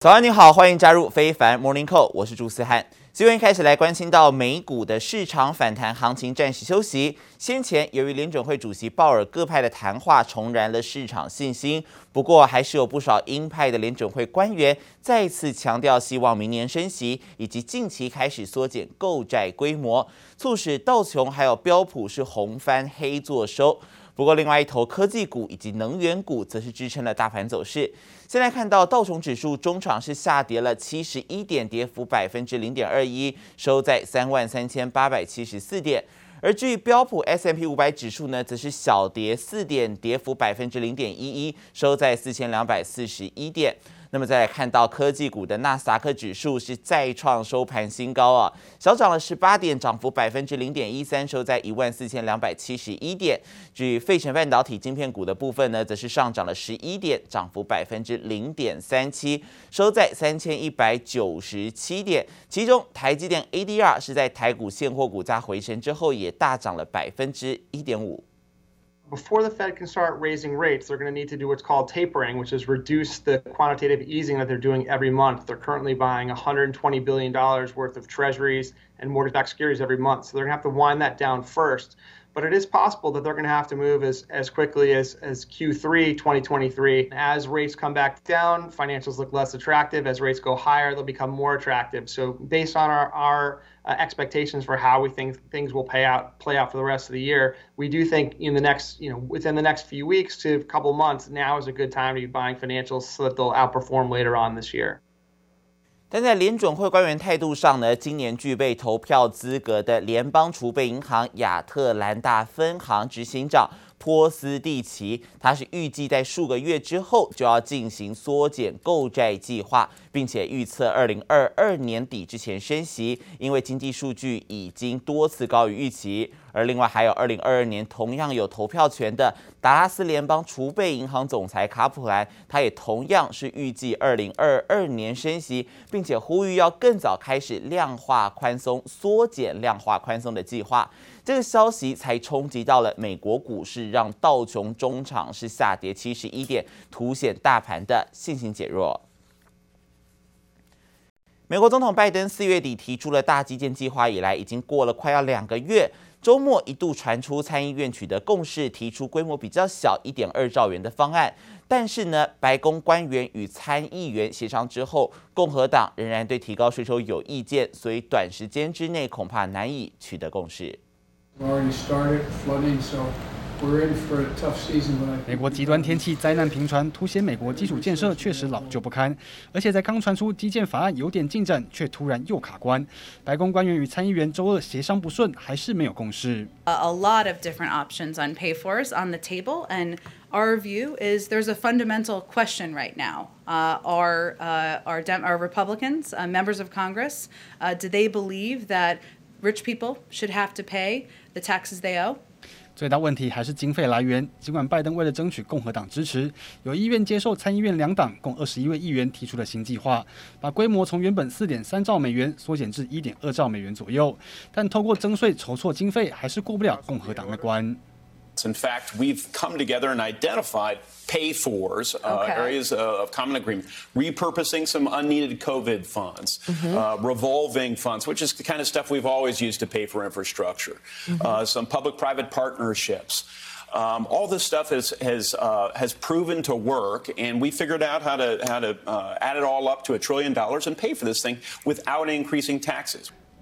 早安，你好，欢迎加入非凡 Morning Call，我是朱思翰。新闻开始来关心到美股的市场反弹行情暂时休息。先前由于联准会主席鲍尔各派的谈话重燃了市场信心，不过还是有不少鹰派的联准会官员再次强调希望明年升息，以及近期开始缩减购债规模，促使道琼还有标普是红翻黑作收。不过，另外一头科技股以及能源股则是支撑了大盘走势。现在看到道琼指数中场是下跌了七十一点，跌幅百分之零点二一，收在三万三千八百七十四点。而至于标普 S M P 五百指数呢，则是小跌四点，跌幅百分之零点一一，收在四千两百四十一点。那么再来看到科技股的纳斯达克指数是再创收盘新高啊，小涨了十八点，涨幅百分之零点一三，收在一万四千两百七十一点。至于费城半导体晶片股的部分呢，则是上涨了十一点，涨幅百分之零点三七，收在三千一百九十七点。其中台积电 ADR 是在台股现货股价回升之后，也大涨了百分之一点五。Before the Fed can start raising rates, they're going to need to do what's called tapering, which is reduce the quantitative easing that they're doing every month. They're currently buying $120 billion worth of treasuries and mortgage-backed securities every month. So they're going to have to wind that down first. But it is possible that they're going to have to move as, as quickly as, as Q3 2023. As rates come back down, financials look less attractive. As rates go higher, they'll become more attractive. So based on our, our uh, expectations for how we think things will pay out, play out for the rest of the year, we do think in the next, you know, within the next few weeks to a couple months, now is a good time to be buying financials so that they'll outperform later on this year. 但在联准会官员态度上呢，今年具备投票资格的联邦储备银行亚特兰大分行执行长波斯蒂奇，他是预计在数个月之后就要进行缩减购债计划，并且预测二零二二年底之前升息，因为经济数据已经多次高于预期。而另外还有二零二二年同样有投票权的达拉斯联邦储备银行总裁卡普兰，他也同样是预计二零二二年升息，并且呼吁要更早开始量化宽松、缩减量化宽松的计划。这个消息才冲击到了美国股市，让道琼中场是下跌七十一点，凸显大盘的信心减弱。美国总统拜登四月底提出了大基建计划以来，已经过了快要两个月。周末一度传出参议院取得共识，提出规模比较小一点二兆元的方案，但是呢，白宫官员与参议员协商之后，共和党仍然对提高税收有意见，所以短时间之内恐怕难以取得共识。美国极端天气灾难频传，凸显美国基础建设确实老旧不堪。而且在刚传出基建法案有点进展，却突然又卡关。白宫官员与参议员周二协商不顺，还是没有共识。A lot of different options on pay fors on the table, and our view is there's a fundamental question right now. Uh, are uh, are, Dem are Republicans, uh, members of Congress, uh, do they believe that rich people should have to pay the taxes they owe? 最大问题还是经费来源。尽管拜登为了争取共和党支持，有意愿接受参议院两党共二十一位议员提出的新计划，把规模从原本四点三兆美元缩减至一点二兆美元左右，但透过征税筹措经费，还是过不了共和党的关。In fact, we've come together and identified pay fors, uh, okay. areas of common agreement, repurposing some unneeded COVID funds, mm-hmm. uh, revolving funds, which is the kind of stuff we've always used to pay for infrastructure, mm-hmm. uh, some public-private partnerships. Um, all this stuff has has uh, has proven to work, and we figured out how to how to uh, add it all up to a trillion dollars and pay for this thing without increasing taxes.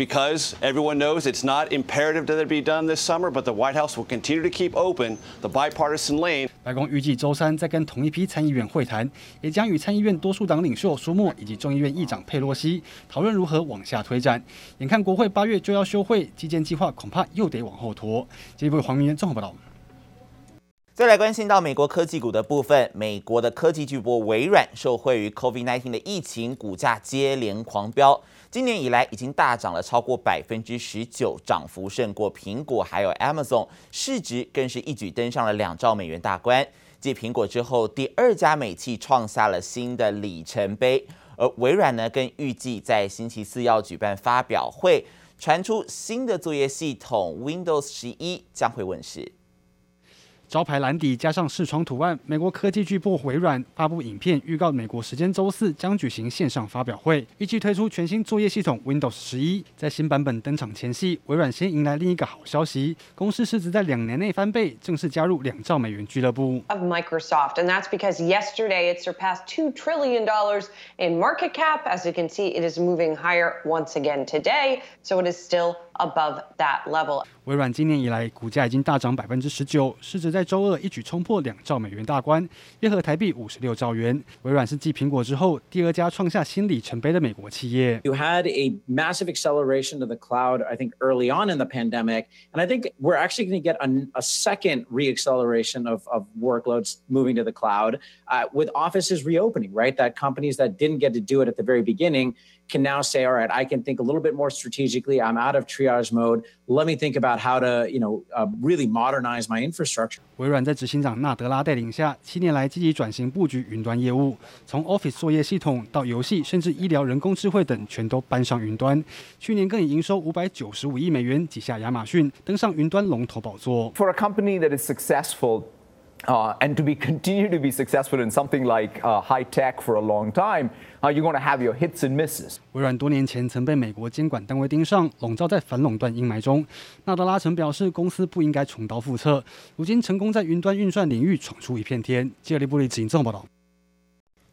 Because everyone knows it's not imperative that it be done this summer, but the White House will continue to keep open the bipartisan lane. 白宫预计周三再跟同一批参议员会谈，也将与参议院多数党领袖舒默以及众议院议长佩洛西讨论如何往下推展。眼看国会八月就要休会，基建计划恐怕又得往后拖。这一部黄明渊综合报道。再来关心到美国科技股的部分，美国的科技巨擘微软受惠于 COVID-19 的疫情，股价接连狂飙。今年以来已经大涨了超过百分之十九，涨幅胜过苹果还有 Amazon，市值更是一举登上了两兆美元大关。继苹果之后，第二家美企创下了新的里程碑。而微软呢，更预计在星期四要举办发表会，传出新的作业系统 Windows 十一将会问世。招牌蓝底加上视窗图案，美国科技巨擘微软发布影片预告，美国时间周四将举行线上发表会，预计推出全新作业系统 Windows 十一。在新版本登场前夕，微软先迎来另一个好消息，公司市值在两年内翻倍，正式加入两兆美元俱乐部。Of Microsoft, and that's because yesterday it surpassed two trillion dollars in market cap. As you can see, it is moving higher once again today, so it is still above that level. 微软今年以来股价已经大涨百分之十九，市值在周二一举冲破两兆美元大关，约合台币五十六兆元。微软是继苹果之后第二家创下新里程碑的美国企业。You had a massive acceleration to the cloud, I think, early on in the pandemic, and I think we're actually going to get a, a second reacceleration of, of workloads moving to the cloud uh, with offices reopening, right? That companies that didn't get to do it at the very beginning can now say, all right, I can think a little bit more strategically. I'm out of triage Mode. Let me think about how to, you know, uh, really modernize my infrastructure. 微软在执行长纳德拉带领下，七年来积极转型布局云端业务，从 Office 作业系统到游戏，甚至医疗、人工智慧等，全都搬上云端。去年更以营收五百九十五亿美元挤下亚马逊，登上云端龙头宝座。For a company that is successful. Uh, and to be continue to be successful in something like uh, high tech for a long time, uh, you're going to have your hits and misses. 微软多年前曾被美国监管单位盯上，笼罩在反垄断阴霾中。纳德拉曾表示，公司不应该重蹈覆辙。如今成功在云端运算领域闯出一片天。记者李布里执行报道。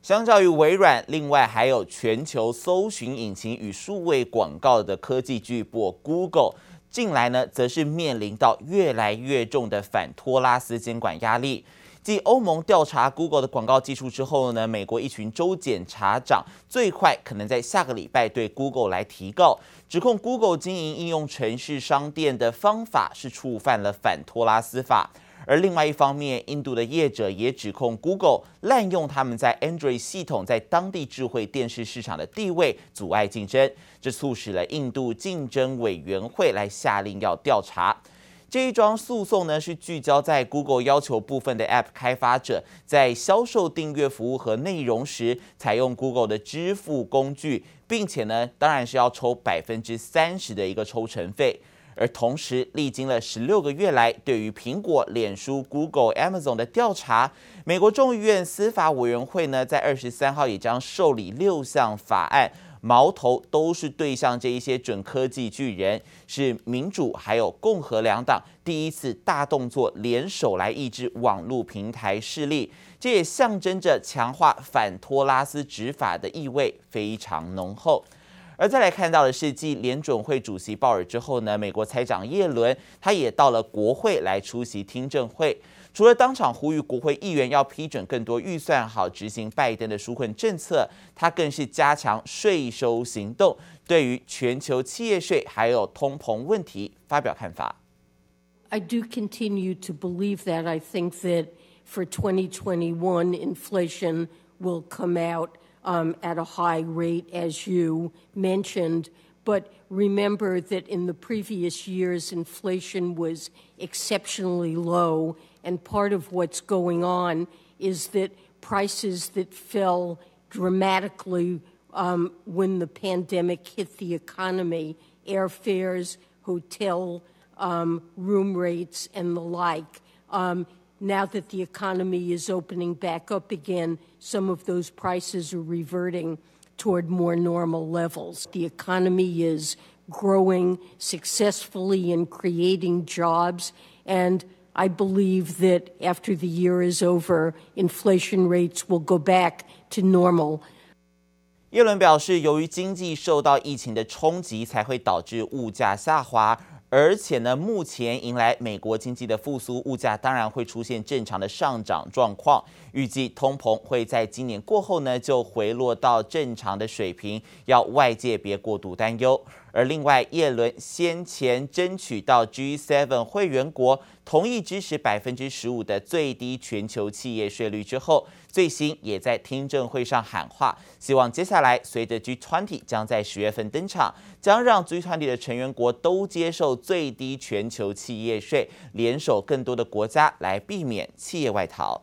相较于微软，另外还有全球搜寻引擎与数位广告的科技巨擘 Google。近来呢，则是面临到越来越重的反托拉斯监管压力。继欧盟调查 Google 的广告技术之后呢，美国一群州检察长最快可能在下个礼拜对 Google 来提告，指控 Google 经营应用程式商店的方法是触犯了反托拉斯法。而另外一方面，印度的业者也指控 Google 滥用他们在 Android 系统在当地智慧电视市场的地位，阻碍竞争，这促使了印度竞争委员会来下令要调查。这一桩诉讼呢，是聚焦在 Google 要求部分的 App 开发者在销售订阅服务和内容时，采用 Google 的支付工具，并且呢，当然是要抽百分之三十的一个抽成费。而同时，历经了十六个月来对于苹果、脸书、Google、Amazon 的调查，美国众议院司法委员会呢，在二十三号也将受理六项法案，矛头都是对向这一些准科技巨人，是民主还有共和两党第一次大动作联手来抑制网络平台势力，这也象征着强化反托拉斯执法的意味非常浓厚。而再来看到的是，继联准会主席鲍尔之后呢，美国财长耶伦他也到了国会来出席听证会。除了当场呼吁国会议员要批准更多预算，好执行拜登的纾困政策，他更是加强税收行动，对于全球企业税还有通膨问题发表看法。I do continue to believe that. I think that for 2021, inflation will come out. Um, at a high rate, as you mentioned. But remember that in the previous years, inflation was exceptionally low. And part of what's going on is that prices that fell dramatically um, when the pandemic hit the economy, airfares, hotel um, room rates, and the like, um, now that the economy is opening back up again, some of those prices are reverting toward more normal levels. The economy is growing successfully and creating jobs, and I believe that after the year is over, inflation rates will go back to normal. 耶伦表示，由于经济受到疫情的冲击，才会导致物价下滑。 而且呢，目前迎来美国经济的复苏，物价当然会出现正常的上涨状况。预计通膨会在今年过后呢就回落到正常的水平，要外界别过度担忧。而另外，叶伦先前争取到 G7 会员国同意支持百分之十五的最低全球企业税率之后，最新也在听证会上喊话，希望接下来随着 G20 将在十月份登场，将让 G20 的成员国都接受最低全球企业税，联手更多的国家来避免企业外逃。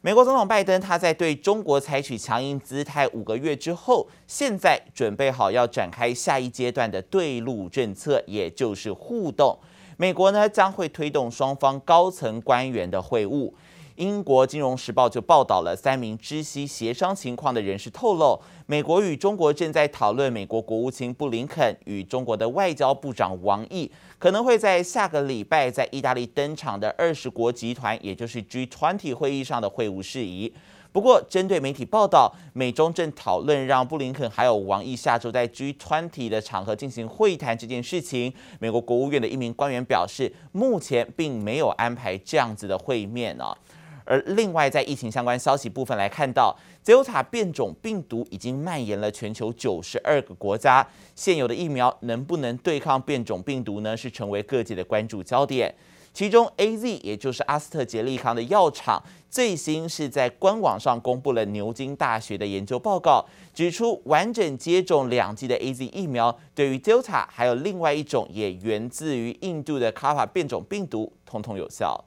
美国总统拜登他在对中国采取强硬姿态五个月之后，现在准备好要展开下一阶段的对陆政策，也就是互动。美国呢将会推动双方高层官员的会晤。英国金融时报就报道了三名知悉协商情况的人士透露，美国与中国正在讨论，美国国务卿布林肯与中国的外交部长王毅可能会在下个礼拜在意大利登场的二十国集团，也就是 G20 会议上的会晤事宜。不过，针对媒体报道，美中正讨论让布林肯还有王毅下周在 G20 的场合进行会谈这件事情，美国国务院的一名官员表示，目前并没有安排这样子的会面啊。而另外，在疫情相关消息部分来看到，Delta 变种病毒已经蔓延了全球九十二个国家。现有的疫苗能不能对抗变种病毒呢？是成为各界的关注焦点。其中，AZ 也就是阿斯特捷利康的药厂，最新是在官网上公布了牛津大学的研究报告，指出完整接种两剂的 AZ 疫苗，对于 Delta 还有另外一种也源自于印度的卡法变种病毒，通通有效。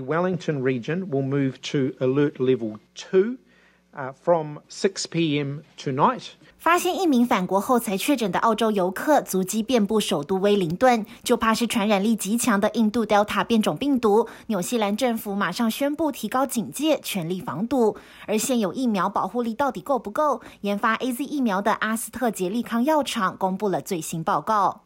Wellington region will move to a level two from 6 p.m. tonight. 发现一名返国后才确诊的澳洲游客足迹遍布首都威灵顿，就怕是传染力极强的印度 Delta 变种病毒。纽西兰政府马上宣布提高警戒，全力防堵。而现有疫苗保护力到底够不够？研发 AZ 疫苗的阿斯特捷利康药厂公布了最新报告。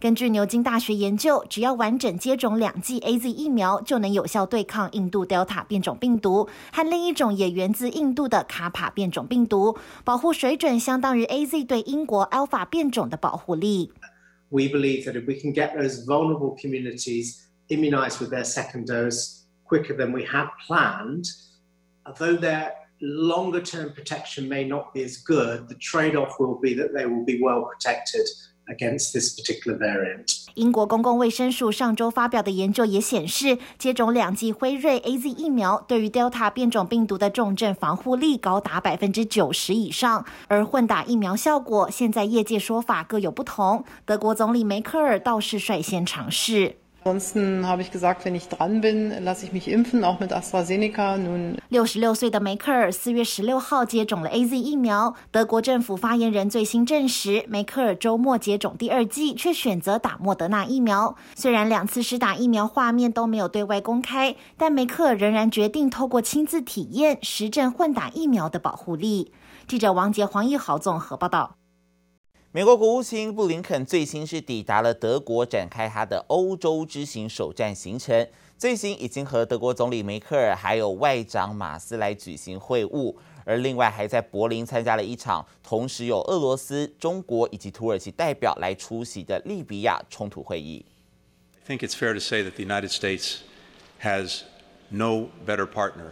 根据牛津大学研究，只要完整接种两剂 AZ 疫苗，就能有效对抗印度 Delta 变种病毒和另一种也源自印度的卡帕变种病毒，保护水准相当于 AZ 对英国 Alpha 变种的保护力。We believe that if we can get those vulnerable communities immunized with their second dose quicker than we have planned, although their longer-term protection may not be as good, the trade-off will be that they will be well protected. Against this particular variant. 英国公共卫生署上周发表的研究也显示，接种两剂辉瑞 AZ 疫苗对于 Delta 变种病毒的重症防护力高达百分之九十以上。而混打疫苗效果，现在业界说法各有不同。德国总理梅克尔倒是率先尝试。六十六岁的梅克尔四月十六号接种了 AZ 疫苗。德国政府发言人最新证实，梅克尔周末接种第二剂，却选择打莫德纳疫苗。虽然两次施打疫苗画面都没有对外公开，但梅克尔仍然决定透过亲自体验实证混打疫苗的保护力。记者王杰、黄奕豪综合报道。美国国务卿布林肯最新是抵达了德国，展开他的欧洲之行首站行程。最新已经和德国总理梅克尔还有外长马斯来举行会晤，而另外还在柏林参加了一场同时有俄罗斯、中国以及土耳其代表来出席的利比亚冲突会议。I think it's fair to say that the United States has no better partner,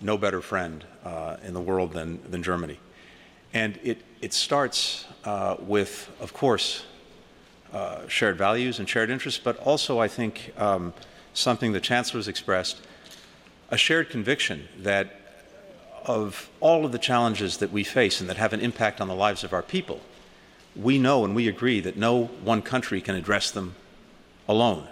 no better friend, uh, in the world than than Germany, and it it starts. Uh, with, of course, uh, shared values and shared interests, but also, I think, um, something the Chancellor has expressed a shared conviction that of all of the challenges that we face and that have an impact on the lives of our people, we know and we agree that no one country can address them alone.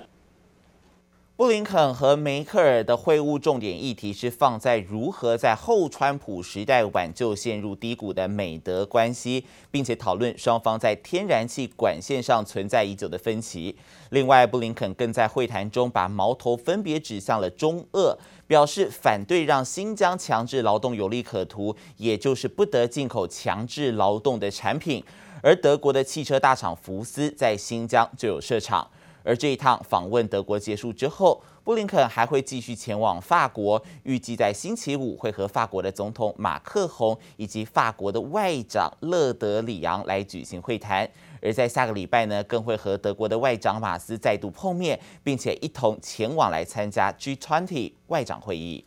布林肯和梅克尔的会晤重点议题是放在如何在后川普时代挽救陷入低谷的美德关系，并且讨论双方在天然气管线上存在已久的分歧。另外，布林肯更在会谈中把矛头分别指向了中俄，表示反对让新疆强制劳动有利可图，也就是不得进口强制劳动的产品。而德国的汽车大厂福斯在新疆就有设厂。而这一趟访问德国结束之后，布林肯还会继续前往法国，预计在星期五会和法国的总统马克宏以及法国的外长勒德里昂来举行会谈。而在下个礼拜呢，更会和德国的外长马斯再度碰面，并且一同前往来参加 G20 外长会议。